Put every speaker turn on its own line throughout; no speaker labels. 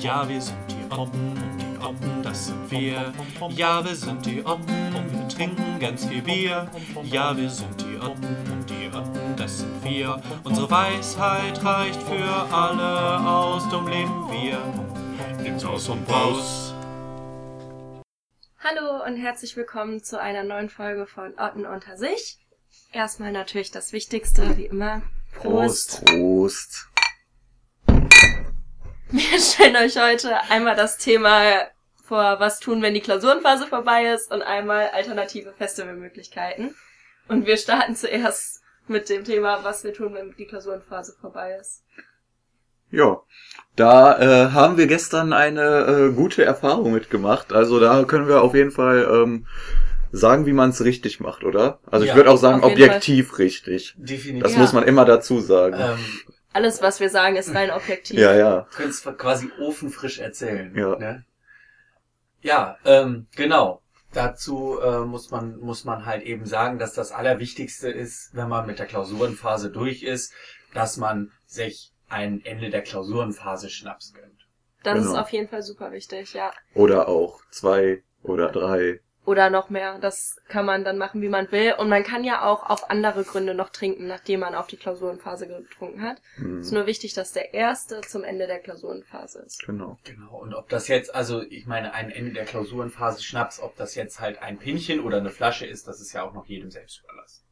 Ja, wir sind die Oppen, die Oppen, das sind wir. Ja, wir sind die Oppen, wir trinken ganz viel Bier. Ja, wir sind die Oppen, die Oppen, das sind wir. Unsere Weisheit reicht für alle aus, dumm leben wir. Nimm's aus und raus.
Hallo und herzlich willkommen zu einer neuen Folge von Otten unter sich. Erstmal natürlich das Wichtigste, wie immer. Prost.
Prost.
Wir stellen euch heute einmal das Thema vor, was tun, wenn die Klausurenphase vorbei ist und einmal alternative Festivalmöglichkeiten. Und wir starten zuerst mit dem Thema, was wir tun, wenn die Klausurenphase vorbei ist.
Ja, da äh, haben wir gestern eine äh, gute Erfahrung mitgemacht. Also da können wir auf jeden Fall ähm, sagen, wie man es richtig macht, oder? Also
Ja,
ich würde auch sagen, objektiv richtig.
Definitiv.
Das
Ja.
muss man immer dazu sagen.
Ähm,
Alles, was wir sagen, ist rein objektiv.
ja, ja.
könnt's quasi ofenfrisch erzählen.
Ja.
Ne? Ja, ähm, genau. Dazu äh, muss man muss man halt eben sagen, dass das Allerwichtigste ist, wenn man mit der Klausurenphase durch ist, dass man sich ein Ende der Klausurenphase Schnaps gönnt.
Das ist
Genau.
auf jeden Fall super wichtig, ja.
Oder auch zwei oder drei.
Oder noch mehr. Das kann man dann machen, wie man will. Und man kann ja auch auf andere Gründe noch trinken, nachdem man auf die Klausurenphase getrunken hat.
Hm,
Es ist nur wichtig, dass der erste zum Ende der Klausurenphase ist.
genau.
Genau. Und ob das jetzt, also ich meine, ein Ende der Klausurenphase Schnaps, ob das jetzt halt ein Pinchen oder eine Flasche ist, das ist ja auch noch jedem selbst überlassen.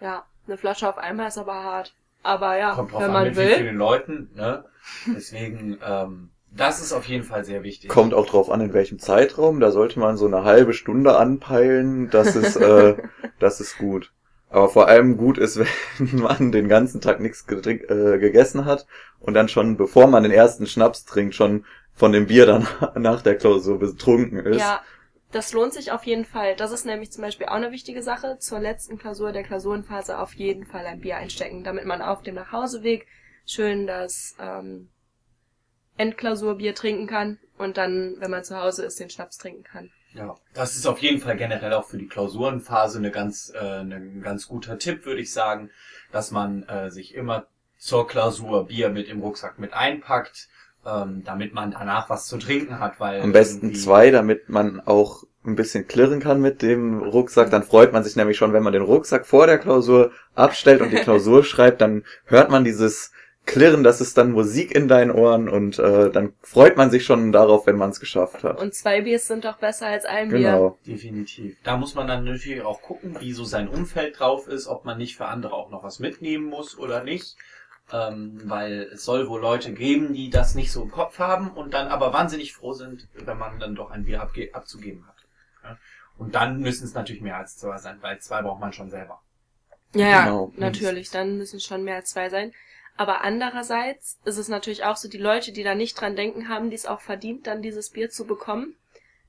Ja, eine Flasche auf einmal ist aber hart. Aber ja,
Kommt drauf
wenn
an,
man
mit wie
will.
vielen Leuten, ne? Deswegen, ähm, das ist auf jeden Fall sehr wichtig.
Kommt auch drauf an, in welchem Zeitraum. Da sollte man so eine halbe Stunde anpeilen. Das ist, äh, das ist gut. Aber vor allem gut ist, wenn man den ganzen Tag nichts getrink- äh, gegessen hat und dann schon, bevor man den ersten Schnaps trinkt, schon von dem Bier dann nach der Klausur betrunken ist.
Ja, das lohnt sich auf jeden Fall. Das ist nämlich zum Beispiel auch eine wichtige Sache. Zur letzten Klausur der Klausurenphase auf jeden Fall ein Bier einstecken, damit man auf dem Nachhauseweg schön das ähm, Endklausurbier trinken kann und dann, wenn man zu Hause ist, den Schnaps trinken kann.
Ja, das ist auf jeden Fall generell auch für die Klausurenphase eine ganz, äh, ein ganz guter Tipp, würde ich sagen, dass man äh, sich immer zur Klausur Bier mit im Rucksack mit einpackt, ähm, damit man danach was zu trinken hat, weil
Am besten zwei, damit man auch ein bisschen klirren kann mit dem Rucksack. Dann freut man sich nämlich schon, wenn man den Rucksack vor der Klausur abstellt und die Klausur schreibt, dann hört man dieses Klirren, das ist dann Musik in deinen Ohren und äh, dann freut man sich schon darauf, wenn man es geschafft hat.
Und zwei Biers sind doch besser als ein Bier.
Genau.
Definitiv. Da muss man dann natürlich auch gucken, wie so sein Umfeld drauf ist, ob man nicht für andere auch noch was mitnehmen muss oder nicht. Ähm, weil es soll wohl Leute geben, die das nicht so im Kopf haben und dann aber wahnsinnig froh sind, wenn man dann doch ein Bier abge abzugeben hat. Ja? Und dann müssen es natürlich mehr als zwei sein, weil zwei braucht man schon selber.
Ja, ja,
Genau.
natürlich. Dann müssen es schon mehr als zwei sein. Aber andererseits ist es natürlich auch so, die Leute, die da nicht dran denken, haben dies auch verdient, dann dieses Bier zu bekommen.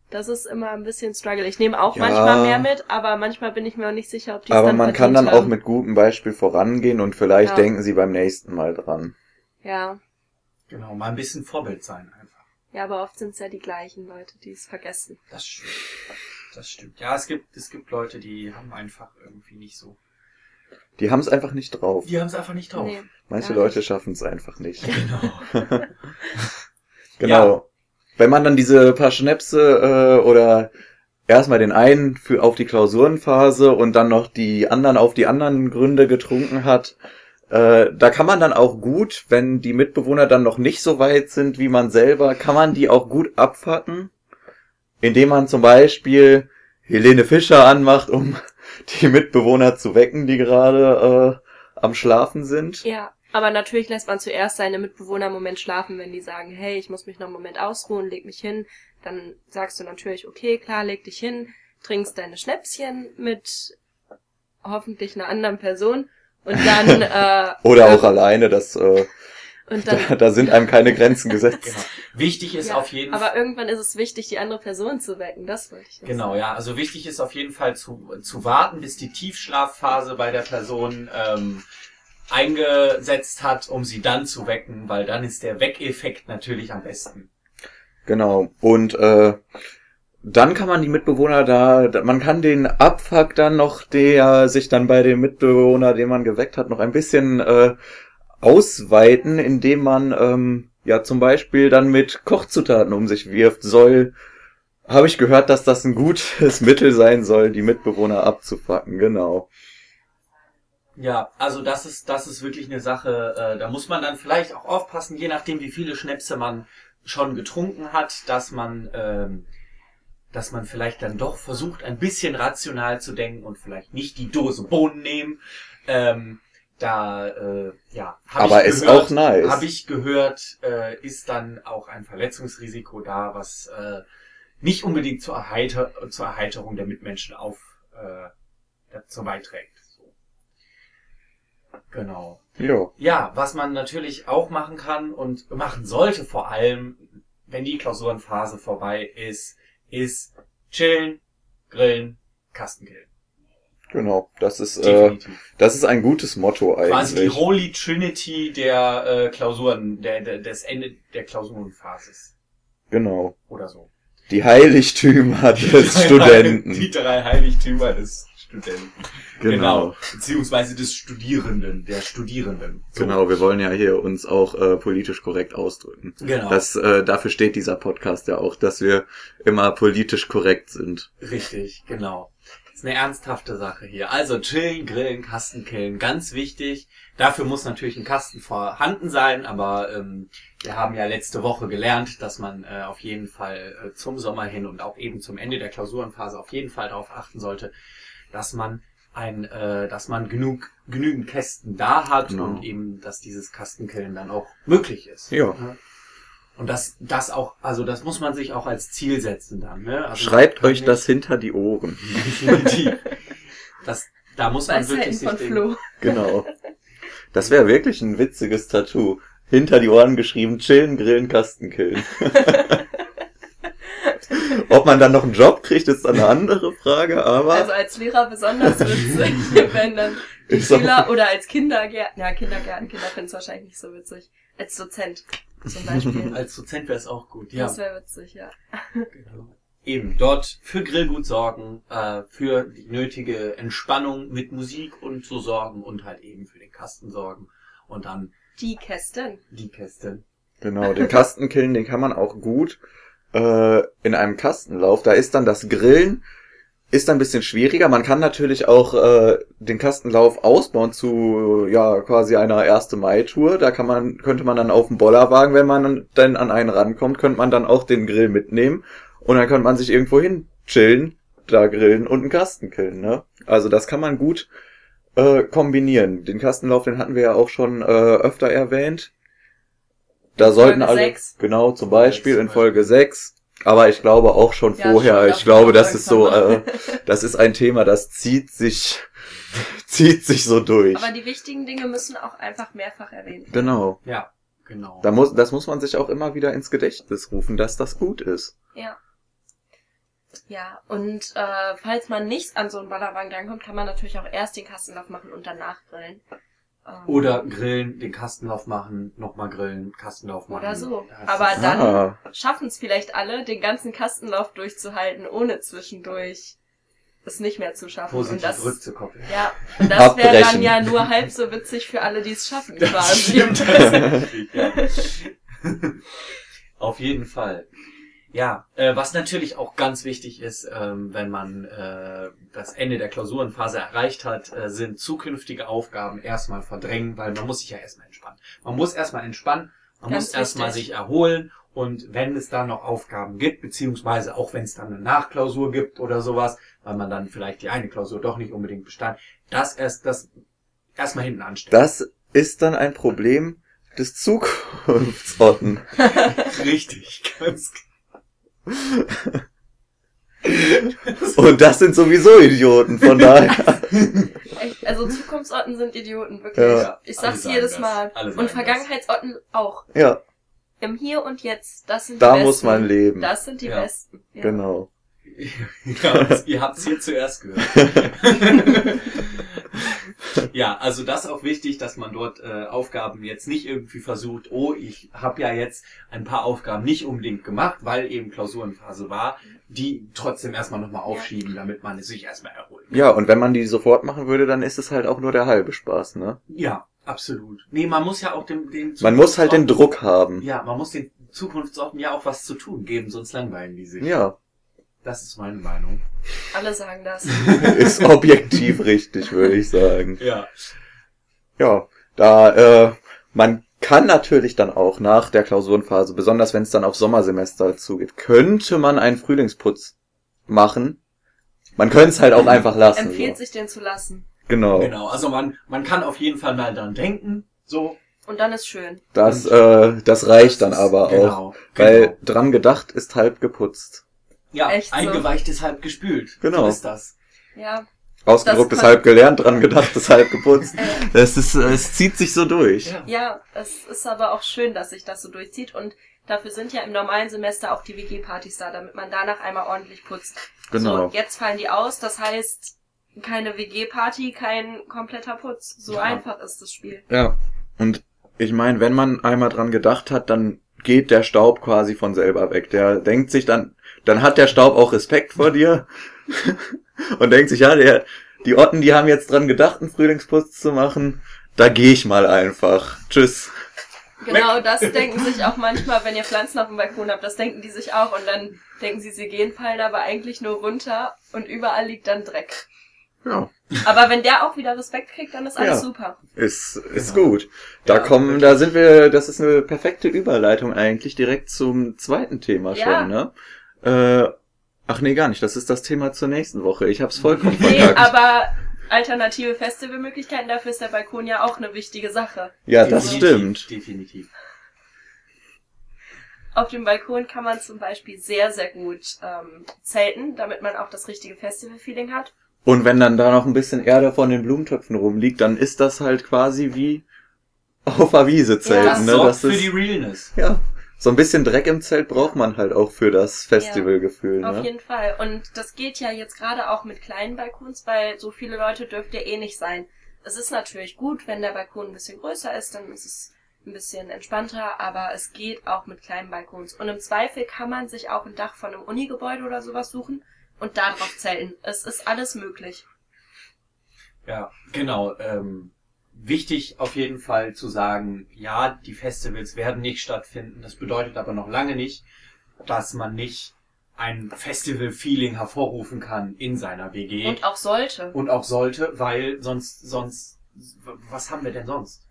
Das ist immer ein bisschen Struggle. Ich nehme auch
Ja.
manchmal mehr mit, aber manchmal bin ich mir auch nicht sicher, ob die es
Aber
dann
man kann dann auch
haben.
mit gutem Beispiel vorangehen und vielleicht
Ja.
denken sie beim nächsten Mal dran.
Ja.
Genau, mal ein bisschen Vorbild sein einfach.
Ja, aber oft sind es ja die gleichen Leute, die es vergessen.
Das stimmt. Das stimmt. Ja, es gibt, es gibt Leute, die haben einfach irgendwie nicht so.
Die haben es einfach nicht drauf.
Die haben es einfach nicht drauf.
Nee.
Manche Leute schaffen es einfach nicht.
Genau.
Genau. Wenn man dann diese paar Schnäpse äh, oder erstmal den einen für auf die Klausurenphase und dann noch die anderen auf die anderen Gründe getrunken hat, äh, da kann man dann auch gut, wenn die Mitbewohner dann noch nicht so weit sind wie man selber, kann man die auch gut abfacken, indem man zum Beispiel Helene Fischer anmacht, um die Mitbewohner zu wecken, die gerade äh, am Schlafen sind.
Ja, aber natürlich lässt man zuerst seine Mitbewohner einen Moment schlafen, wenn die sagen, hey, ich muss mich noch einen Moment ausruhen, leg mich hin. Dann sagst du natürlich, okay, klar, leg dich hin, trinkst deine Schnäpschen mit hoffentlich einer anderen Person und dann äh,
Oder auch alleine, das äh,
und dann
da, da sind einem keine Grenzen gesetzt.
Genau. Wichtig ist
ja,
auf jeden Fall.
aber irgendwann ist es wichtig, die andere Person zu wecken. Das wollte ich. noch
Genau,
sagen.
ja. Also wichtig ist auf jeden Fall zu, zu warten, bis die Tiefschlafphase bei der Person ähm, eingesetzt hat, um sie dann zu wecken, weil dann ist der Weckeffekt natürlich am besten.
Genau. Und äh, dann kann man die Mitbewohner da, da- man kann den Abfuck dann noch, der sich dann bei dem Mitbewohner, den man geweckt hat, noch ein bisschen äh, ausweiten, indem man ähm, ja zum Beispiel dann mit Kochzutaten um sich wirft. Soll, habe ich gehört, dass das ein gutes Mittel sein soll, die Mitbewohner abzufacken, genau.
Ja, also das ist, das ist wirklich eine Sache, äh, da muss man dann vielleicht auch aufpassen, je nachdem wie viele Schnäpse man schon getrunken hat, dass man, ähm, dass man vielleicht dann doch versucht, ein bisschen rational zu denken und vielleicht nicht die Dose Bohnen nehmen. Ähm, da, äh, ja,
Aber
ich
ist
gehört,
auch nice.
Habe ich gehört, äh, ist dann auch ein Verletzungsrisiko da, was äh, nicht unbedingt zur, Erheiter zur Erheiterung der Mitmenschen auf äh, dazu beiträgt. So. Genau.
Jo.
Ja, was man natürlich auch machen kann und machen sollte vor allem, wenn die Klausurenphase vorbei ist, ist chillen, grillen, Kasten killen.
Genau, das ist, äh, das ist ein gutes Motto
Quasi die
eigentlich.
Holy Trinity der äh, Klausuren, der, der, des Ende der Klausurenphases.
Genau.
Oder so.
Die Heiligtümer des Studenten.
Die drei Heiligtümer des Studenten.
Genau.
Beziehungsweise des Studierenden, der Studierenden. So.
Genau, wir wollen ja hier uns auch äh, politisch korrekt ausdrücken.
Genau.
Das, äh, dafür steht dieser Podcast ja auch, dass wir immer politisch korrekt sind.
Richtig, genau. Ist eine ernsthafte Sache hier. Also chillen, grillen, Kasten killen, ganz wichtig. Dafür muss natürlich ein Kasten vorhanden sein, aber ähm, wir haben ja letzte Woche gelernt, dass man äh, auf jeden Fall äh, zum Sommer hin und auch eben zum Ende der Klausurenphase auf jeden Fall darauf achten sollte, dass man ein, äh, dass man genug genügend Kästen da hat
Genau.
und eben, dass dieses Kastenkillen dann auch möglich ist.
Ja.
Und das, das auch, also das muss man sich auch als Ziel setzen dann. Ne? Also
Schreibt euch das hinter die Ohren.
Definitiv. Das, da muss man
Weisheiten
wirklich sich
von Flo.
Genau. Das wäre wirklich ein witziges Tattoo. Hinter die Ohren geschrieben, chillen, grillen, Kasten killen. Ob man dann noch einen Job kriegt, ist eine andere Frage, aber
Also als Lehrer besonders witzig, wenn dann die Schüler oder als Kindergärten, ja Kindergärten, Kinder finden es wahrscheinlich nicht so witzig. Als Dozent zum Beispiel.
als Dozent wäre es auch gut. Ja,
Das wäre witzig, ja.
genau. Eben dort für Grillgut sorgen, äh, für die nötige Entspannung mit Musik und so sorgen und halt eben für den Kasten sorgen und dann
Die Kästen.
die Kästen.
Genau, den Kastenkillen, den kann man auch gut äh, in einem Kastenlauf. Da ist dann das Grillen, ist ein bisschen schwieriger. Man kann natürlich auch äh, den Kastenlauf ausbauen zu ja quasi einer 1. Mai-Tour. Da kann man, könnte man dann auf dem Bollerwagen, wenn man dann an einen rankommt, könnte man dann auch den Grill mitnehmen und dann könnte man sich irgendwo hin chillen, da grillen und einen Kasten killen. Ne? Also das kann man gut äh, kombinieren. Den Kastenlauf, den hatten wir ja auch schon äh, öfter erwähnt. Da sollten
Folge
alle,
sechs.
genau, zum Beispiel in Folge 6. Aber ich glaube auch schon
Ja,
vorher.
schon
ich glaube, das ist so, äh, das ist ein Thema, das zieht sich, zieht sich so durch.
Aber die wichtigen Dinge müssen auch einfach mehrfach erwähnt werden.
Genau.
Ja, genau.
Da muss, das muss man sich auch immer wieder ins Gedächtnis rufen, dass das gut ist.
Ja. Ja, und äh, falls man nicht an so einen Ballerwagen drankommt, kann man natürlich auch erst den Kastenlauf machen und danach grillen. Ähm,
Oder grillen, den Kastenlauf machen, nochmal grillen, Kastenlauf machen.
Oder so. Aber dann
Ah.
schaffen es vielleicht alle, den ganzen Kastenlauf durchzuhalten, ohne zwischendurch es nicht mehr zu schaffen. Und
positiv
das,
rückzukoppeln.
ja, und das wäre dann ja nur halb so witzig für alle, die es schaffen,
Das
quasi.
stimmt ja. Auf jeden Fall. Ja, äh, was natürlich auch ganz wichtig ist, ähm, wenn man äh, das Ende der Klausurenphase erreicht hat, äh, sind zukünftige Aufgaben erstmal verdrängen, weil man muss sich ja erstmal entspannen. Man muss erstmal entspannen, man
Ganz
muss erstmal sich erholen und wenn es dann noch Aufgaben gibt, beziehungsweise auch wenn es dann eine Nachklausur gibt oder sowas, weil man dann vielleicht die eine Klausur doch nicht unbedingt bestand, das erst das erstmal hinten anstellen.
Das ist dann ein Problem des Zukunftsotten.
Richtig, ganz
Und das sind sowieso Idioten, von daher.
Echt, also Zukunftsorten sind Idioten, wirklich.
Ja.
Ich sag's jedes
das.
Mal. Und
das.
Vergangenheitsorten auch.
Ja,
Im Hier und Jetzt, das sind die
da
besten.
muss man leben.
Das sind die
Ja.
besten. Ja.
Genau.
ihr habt's- ihr habt's hier zuerst gehört. Ja, also das ist auch wichtig, dass man dort äh, Aufgaben jetzt nicht irgendwie versucht, oh, ich habe ja jetzt ein paar Aufgaben nicht unbedingt gemacht, weil eben Klausurenphase war, die trotzdem erstmal nochmal aufschieben, damit man es sich erstmal erholt.
Ja, und wenn man die sofort machen würde, dann ist es halt auch nur der halbe Spaß, ne?
Ja, absolut. Nee, man muss ja auch dem, den
Man muss halt den Druck haben.
Ja, man muss den Zukunftsorten ja auch was zu tun geben, sonst langweilen die sich.
Ja,
Das ist meine Meinung.
Alle sagen das.
ist objektiv richtig, würde ich sagen.
Ja.
Ja, da, äh, man kann natürlich dann auch nach der Klausurenphase, besonders wenn es dann auf Sommersemester zugeht, könnte man einen Frühlingsputz machen. Man könnte es halt auch einfach lassen.
Empfiehlt
so.
sich den zu lassen.
Genau.
Genau, also man, man kann auf jeden Fall mal dran denken, so.
Und dann ist schön.
Das, äh, das reicht dann
ist-
aber auch.
genau,
Weil
genau.
dran gedacht ist halb geputzt.
Ja,
Echt so.
eingeweicht ist halb gespült.
Genau.
So ist das.
Ja.
Ausgedruckt halb gelernt, dran gedacht ist halb geputzt.
Äh,
Das ist, es zieht sich so durch.
Ja.
ja, es ist aber auch schön, dass sich das so durchzieht und dafür sind ja im normalen Semester auch die WG-Partys da, damit man danach einmal ordentlich putzt.
Genau.
So, jetzt fallen die aus, das heißt, keine WG-Party, kein kompletter Putz. So
Ja.
einfach ist das Spiel.
Ja. Und ich meine, wenn man einmal dran gedacht hat, dann geht der Staub quasi von selber weg. Der denkt sich dann, dann hat der Staub auch Respekt vor dir und denkt sich, ja, der, die Otten, die haben jetzt dran gedacht, einen Frühlingsputz zu machen. Da gehe ich mal einfach. Tschüss.
Genau das denken sich auch manchmal, wenn ihr Pflanzen auf dem Balkon habt, das denken die sich auch und dann denken sie, sie gehen, fallen aber eigentlich nur runter und überall liegt dann Dreck.
Ja.
Aber wenn der auch wieder Respekt kriegt, dann ist alles
Ja.
super.
Ist, ist
Genau.
gut. Da
Ja,
kommen,
wirklich.
da sind wir, das ist eine perfekte Überleitung eigentlich direkt zum zweiten Thema
Ja.
schon, ne? Äh, ach nee, gar nicht. Das ist das Thema zur nächsten Woche. Ich hab's vollkommen
Nee,
verkackt.
aber alternative Festivalmöglichkeiten, dafür ist der Balkon ja auch eine wichtige Sache.
ja, das
Definitiv,
stimmt.
Definitiv.
Auf dem Balkon kann man zum Beispiel sehr, sehr gut ähm, zelten, damit man auch das richtige Festival-Feeling hat.
Und wenn dann da noch ein bisschen Erde von den Blumentöpfen rumliegt, dann ist das halt quasi wie auf der Wiese zelten,
Ja.
ne?
Sorgt
Das
für
ist,
die Realness.
ja. So ein bisschen Dreck im Zelt braucht man halt auch für das Festivalgefühl,
Auf
ne?
jeden Fall. Und das geht ja jetzt gerade auch mit kleinen Balkons, weil so viele Leute dürft ihr eh nicht sein. Es ist natürlich gut, wenn der Balkon ein bisschen größer ist, dann ist es ein bisschen entspannter, aber es geht auch mit kleinen Balkons. Und im Zweifel kann man sich auch ein Dach von einem Unigebäude oder sowas suchen und da drauf zelten. Es ist alles möglich.
Ja, genau. Ähm, wichtig auf jeden Fall zu sagen, ja, die Festivals werden nicht stattfinden. Das bedeutet aber noch lange nicht, dass man nicht ein Festival-Feeling hervorrufen kann in seiner WG.
Und auch sollte.
Und auch sollte, weil sonst, sonst, was haben wir denn sonst?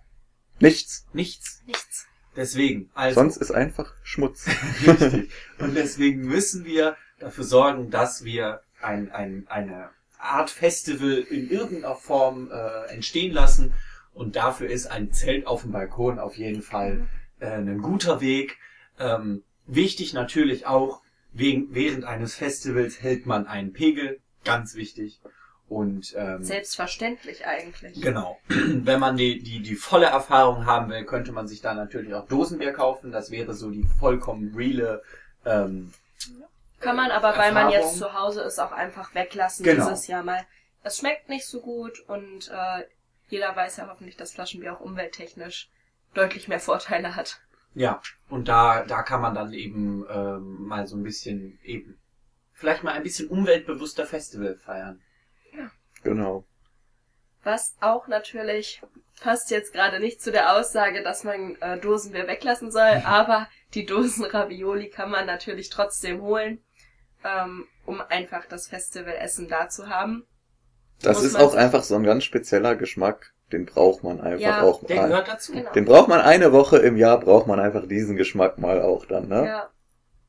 Nichts.
Nichts.
Nichts.
Deswegen, also.
Sonst ist einfach Schmutz.
Richtig. Und deswegen müssen wir dafür sorgen, dass wir ein, ein, eine Art Festival in irgendeiner Form äh, entstehen lassen. Und dafür ist ein Zelt auf dem Balkon auf jeden Fall äh, ein guter Weg. Ähm, wichtig natürlich auch, wegen, während eines Festivals hält man einen Pegel. Ganz wichtig. Und ähm,
Selbstverständlich eigentlich.
Genau. Wenn man die, die, die volle Erfahrung haben will, könnte man sich da natürlich auch Dosenbier kaufen. Das wäre so die vollkommen reale ähm,
Kann man aber, weil man
Erfahrung.
jetzt zu Hause ist, auch einfach weglassen
Genau.
dieses Jahr mal. Es schmeckt nicht so gut und äh, jeder weiß ja hoffentlich, dass Flaschenbier auch umwelttechnisch deutlich mehr Vorteile hat.
Ja, und da, da kann man dann eben ähm, mal so ein bisschen eben vielleicht mal ein bisschen umweltbewusster Festival feiern.
genau.
Was auch natürlich passt jetzt gerade nicht zu der Aussage, dass man äh, Dosenbier weglassen soll, aber die Dosen Ravioli kann man natürlich trotzdem holen, ähm, um einfach das Festivalessen da zu haben.
Das ist auch einfach so ein ganz spezieller Geschmack. Den braucht man einfach
Ja,
auch
Der
mal.
gehört dazu.
Genau.
Den braucht man eine Woche im Jahr, braucht man einfach diesen Geschmack mal auch dann, ne?
Ja.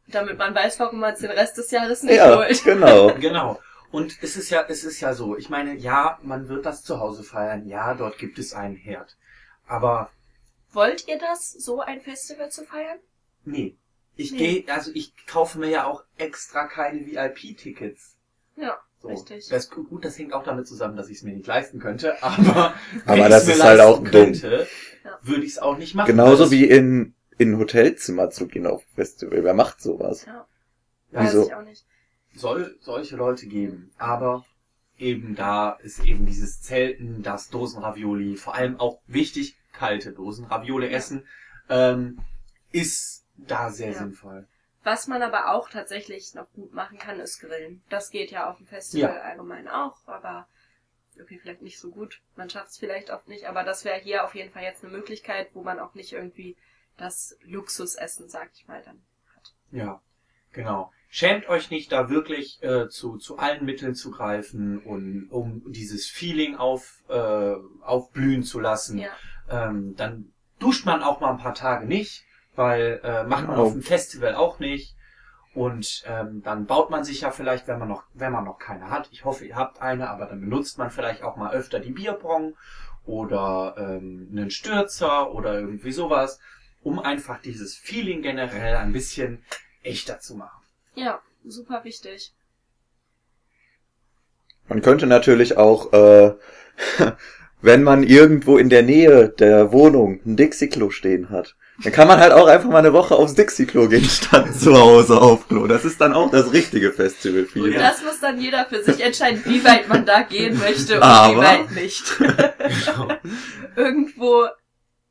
Damit man weiß, warum man es den Rest des Jahres nicht
Ja,
holt.
genau.
Genau. Und es ist ja, es ist ja so. Ich meine, ja, man wird das zu Hause feiern. Ja, dort gibt es einen Herd. Aber
Wollt ihr das, so ein Festival zu feiern?
nee. Ich
Nee.
gehe, also ich kaufe mir ja auch extra keine VIP-Tickets.
Ja,
So.
richtig.
Das, gut, das hängt auch damit zusammen, dass ich es mir nicht leisten könnte, aber wenn
Aber
ich's
das
mir
ist halt
leisten
auch dumm.
könnte,
Ja.
würde ich es auch nicht machen.
Genauso
weil
wie in, in ein Hotelzimmer zu gehen auf Festival. Wer macht sowas?
Ja,
das
weiß
Wieso?
ich auch nicht.
soll solche Leute geben. Aber eben da ist eben dieses Zelten, das Dosenravioli, vor allem auch wichtig, kalte Dosenraviole essen, ähm, ist da sehr
Ja.
sinnvoll.
Was man aber auch tatsächlich noch gut machen kann, ist Grillen. Das geht ja auf dem Festival allgemein auch, aber okay, vielleicht nicht so gut. Man schafft es vielleicht oft nicht, aber das wäre hier auf jeden Fall jetzt eine Möglichkeit, wo man auch nicht irgendwie das Luxusessen, sag ich mal, dann hat.
Ja, genau. Schämt euch nicht, da wirklich äh, zu, zu allen Mitteln zu greifen und um dieses Feeling auf, äh, aufblühen zu lassen.
Ja,
Ähm, dann duscht man auch mal ein paar Tage nicht, weil äh, macht man
Genau.
auf dem Festival auch nicht. Und ähm, dann baut man sich ja vielleicht, wenn man noch, wenn man noch keine hat, ich hoffe, ihr habt eine, aber dann benutzt man vielleicht auch mal öfter die Bierpong oder ähm, einen Stürzer oder irgendwie sowas, um einfach dieses Feeling generell ein bisschen echter zu machen.
ja, super wichtig.
Man könnte natürlich auch, äh, wenn man irgendwo in der Nähe der Wohnung ein Dixie-Klo stehen hat, dann kann man halt auch einfach mal eine Woche aufs Dixie-Klo gehen, statt zu Hause auf Klo. Das ist dann auch das richtige
Und
Festival-Feeling.
das muss dann jeder für sich entscheiden, wie weit man da gehen möchte und wie
Aber-
weit nicht. Irgendwo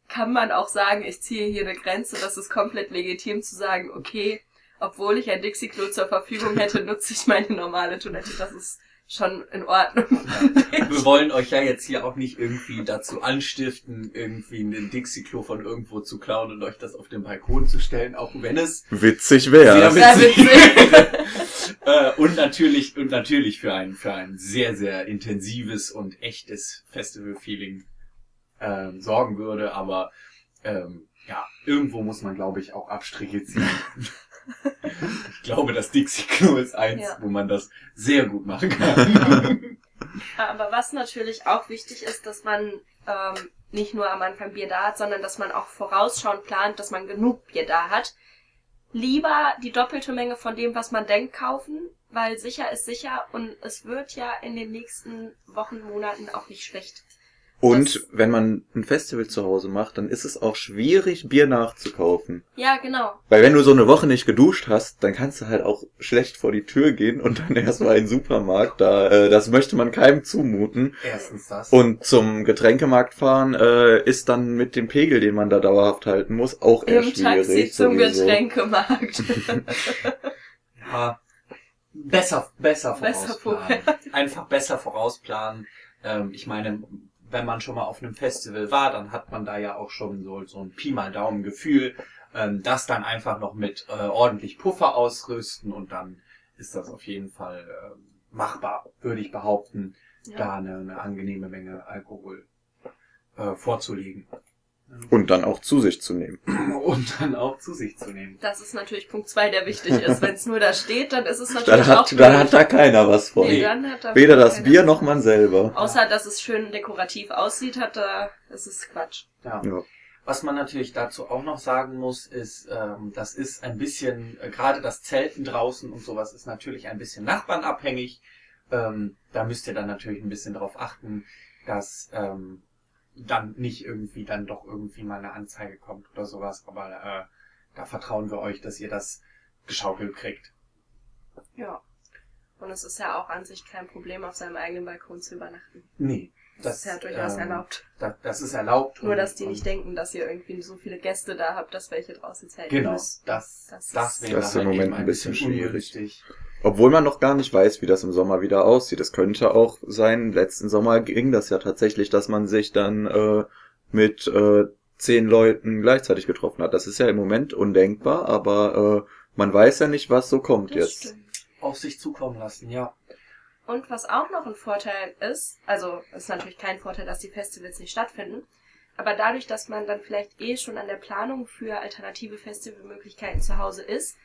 kann man auch sagen, ich ziehe hier eine Grenze, das ist komplett legitim zu sagen, okay, obwohl ich ein Dixie-Klo zur Verfügung hätte, nutze ich meine normale Toilette. Das ist schon in Ordnung.
Wir wollen euch ja jetzt hier auch nicht irgendwie dazu anstiften, irgendwie einen Dixie-Klo von irgendwo zu klauen und euch das auf den Balkon zu stellen, auch wenn es
Witzig
Sehr
wäre.
Sehr witzig.
äh, und natürlich und natürlich für ein für ein sehr sehr intensives und echtes Festival-Feeling ähm, sorgen würde, aber ähm, ja irgendwo muss man glaube ich auch Abstriche ziehen. ich glaube, das Dixie-Klo ist eins,
Ja.
wo man das sehr gut machen kann.
Aber was natürlich auch wichtig ist, dass man ähm, nicht nur am Anfang Bier da hat, sondern dass man auch vorausschauend plant, dass man genug Bier da hat. Lieber die doppelte Menge von dem, was man denkt, kaufen, weil sicher ist sicher und es wird ja in den nächsten Wochen, Monaten auch nicht schlecht.
Und
Das-
wenn man ein Festival zu Hause macht, dann ist es auch schwierig, Bier nachzukaufen.
Ja, genau.
Weil wenn du so eine Woche nicht geduscht hast, dann kannst du halt auch schlecht vor die Tür gehen und dann erstmal in den Supermarkt. Da, äh, das möchte man keinem zumuten.
Erstens das.
Und zum Getränkemarkt fahren äh, ist dann mit dem Pegel, den man da dauerhaft halten muss, auch eher
Im
schwierig.
Taxi zum
sowieso.
Getränkemarkt.
Ja, besser, besser
Besser
vorausplanen. Einfach besser vorausplanen. Ähm, ich meine, wenn man schon mal auf einem Festival war, dann hat man da ja auch schon so, so ein Pi mal Daumen Gefühl, ähm, das dann einfach noch mit äh, ordentlich Puffer ausrüsten und dann ist das auf jeden Fall ähm, machbar, würde ich behaupten,
Ja.
da eine, eine angenehme Menge Alkohol äh, vorzulegen.
Und dann auch zu sich zu nehmen.
Und dann auch zu sich zu nehmen.
Das ist natürlich Punkt zwei, der wichtig ist. Wenn es nur da steht, dann ist es
Dann
natürlich auch
hat, dann hat da keiner was von.
nee, dann hat da
Weder das Bier noch man selber.
Außer, dass es schön dekorativ aussieht, hat da, ist es Quatsch.
Ja.
Ja.
Was man natürlich dazu auch noch sagen muss, ist, ähm, das ist ein bisschen, äh, gerade das Zelten draußen und sowas ist natürlich ein bisschen nachbarnabhängig. Ähm, da müsst ihr dann natürlich ein bisschen drauf achten, dass ähm, dann nicht irgendwie dann doch irgendwie mal eine Anzeige kommt oder sowas. Aber äh, da vertrauen wir euch, dass ihr das geschaukelt kriegt.
Ja. Und es ist ja auch an sich kein Problem, auf seinem eigenen Balkon zu übernachten.
Nee,
Das, ist ja durchaus
ähm,
erlaubt.
Das, das ist erlaubt.
Nur,
und-
dass die nicht denken, dass ihr irgendwie so viele Gäste da habt, dass welche draußen zelten
Genau,
müssen.
das,
Das
das,
ist-
wäre
Das ist im
halt
Moment ein bisschen schwierig.
ungünstig.
Obwohl man noch gar nicht weiß, wie das im Sommer wieder aussieht. Es könnte auch sein, letzten Sommer ging das ja tatsächlich, dass man sich dann äh, mit äh, zehn Leuten gleichzeitig getroffen hat. Das ist ja im Moment undenkbar, aber äh, man weiß ja nicht, was so kommt
Das
jetzt.
stimmt.
Auf sich zukommen lassen, ja.
Und was auch noch ein Vorteil ist, also ist natürlich kein Vorteil, dass die Festivals nicht stattfinden, aber dadurch, dass man dann vielleicht eh schon an der Planung für alternative Festivalmöglichkeiten zu Hause ist,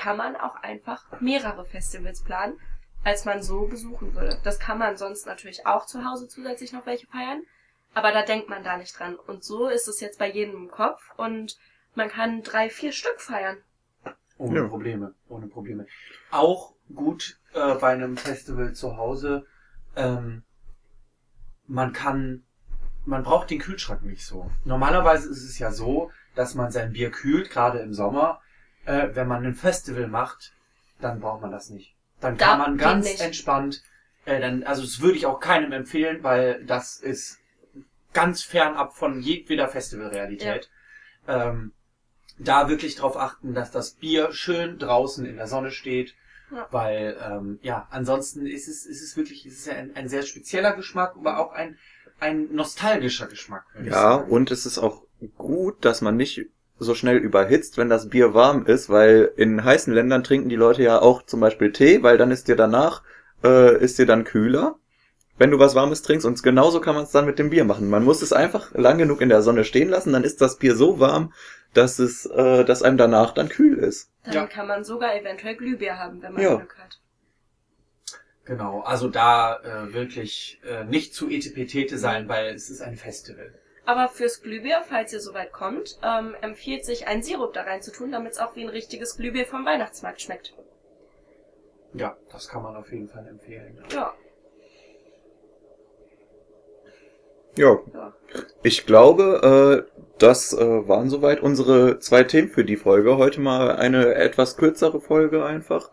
kann man auch einfach mehrere Festivals planen, als man so besuchen würde. Das kann man sonst natürlich auch zu Hause zusätzlich noch welche feiern, aber da denkt man da nicht dran. Und so ist es jetzt bei jedem im Kopf und man kann drei, vier Stück feiern.
Ohne
Ja.
Probleme, ohne Probleme. Auch gut äh, bei einem Festival zu Hause, ähm, man kann, man braucht den Kühlschrank nicht so. Normalerweise ist es ja so, dass man sein Bier kühlt, gerade im Sommer. Äh, wenn man ein Festival macht, dann braucht man das nicht. Dann
Da
kann man
geht
ganz
nicht.
entspannt äh, dann, also das würde ich auch keinem empfehlen, weil das ist ganz fernab von jedweder Festivalrealität. Ähm, da wirklich drauf achten, dass das Bier schön draußen in der Sonne steht,
Ja.
weil ähm, ja, ansonsten ist es, ist es wirklich, ist es ja ein, ein sehr spezieller Geschmack, aber auch ein ein nostalgischer Geschmack.
Ja, und es ist auch gut, dass man nicht so schnell überhitzt, wenn das Bier warm ist, weil in heißen Ländern trinken die Leute ja auch zum Beispiel Tee, weil dann ist dir danach, äh, ist dir dann kühler, wenn du was Warmes trinkst. Und genauso kann man es dann mit dem Bier machen. Man muss es einfach lang genug in der Sonne stehen lassen, dann ist das Bier so warm, dass es, äh, dass einem danach dann kühl ist.
Dann
Ja.
kann man sogar eventuell Glühbier haben, wenn man
Ja.
Glück hat.
Genau, also da äh, wirklich äh, nicht zu etepetete sein, weil es ist ein Festival.
Aber fürs Glühbier, falls ihr soweit kommt, ähm, empfiehlt sich ein Sirup da rein zu tun, damit es auch wie ein richtiges Glühbier vom Weihnachtsmarkt schmeckt.
Ja, das kann man auf jeden Fall empfehlen.
Ja,
Ja,
ja.
ich glaube, äh, das äh, waren soweit unsere zwei Themen für die Folge. Heute mal eine etwas kürzere Folge einfach.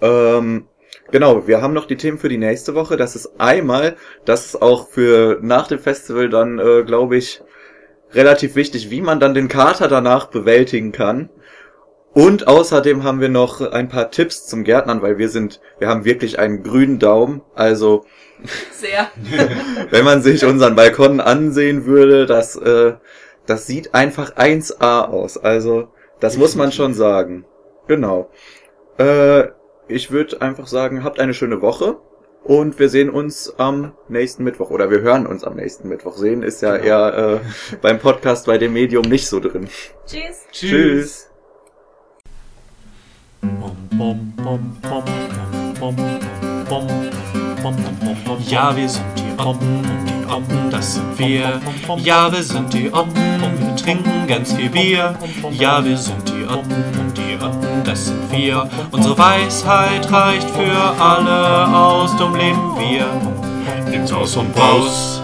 Ähm, genau, wir haben noch die Themen für die nächste Woche. Das ist einmal, das ist auch für nach dem Festival dann, äh, glaube ich, relativ wichtig, wie man dann den Kater danach bewältigen kann. Und außerdem haben wir noch ein paar Tipps zum Gärtnern, weil wir sind, wir haben wirklich einen grünen Daumen. Also
Sehr.
wenn man sich unseren Balkon ansehen würde, das, äh, das sieht einfach 1A aus. Also, das muss man schon sagen. Genau. Äh, ich würde einfach sagen, habt eine schöne Woche und wir sehen uns am nächsten Mittwoch oder wir hören uns am nächsten Mittwoch. Sehen ist ja
Genau.
eher äh, beim Podcast bei dem Medium nicht so drin.
Tschüss.
Tschüss.
Ja, wir sind die Oppen und die Oppen, das sind wir. Ja, wir sind die Oppen und wir trinken ganz viel Bier. Ja, wir sind die Oppen und die Oppen, das sind wir. Unsere Weisheit reicht für alle aus, drum leben wir. Nimm's aus und raus.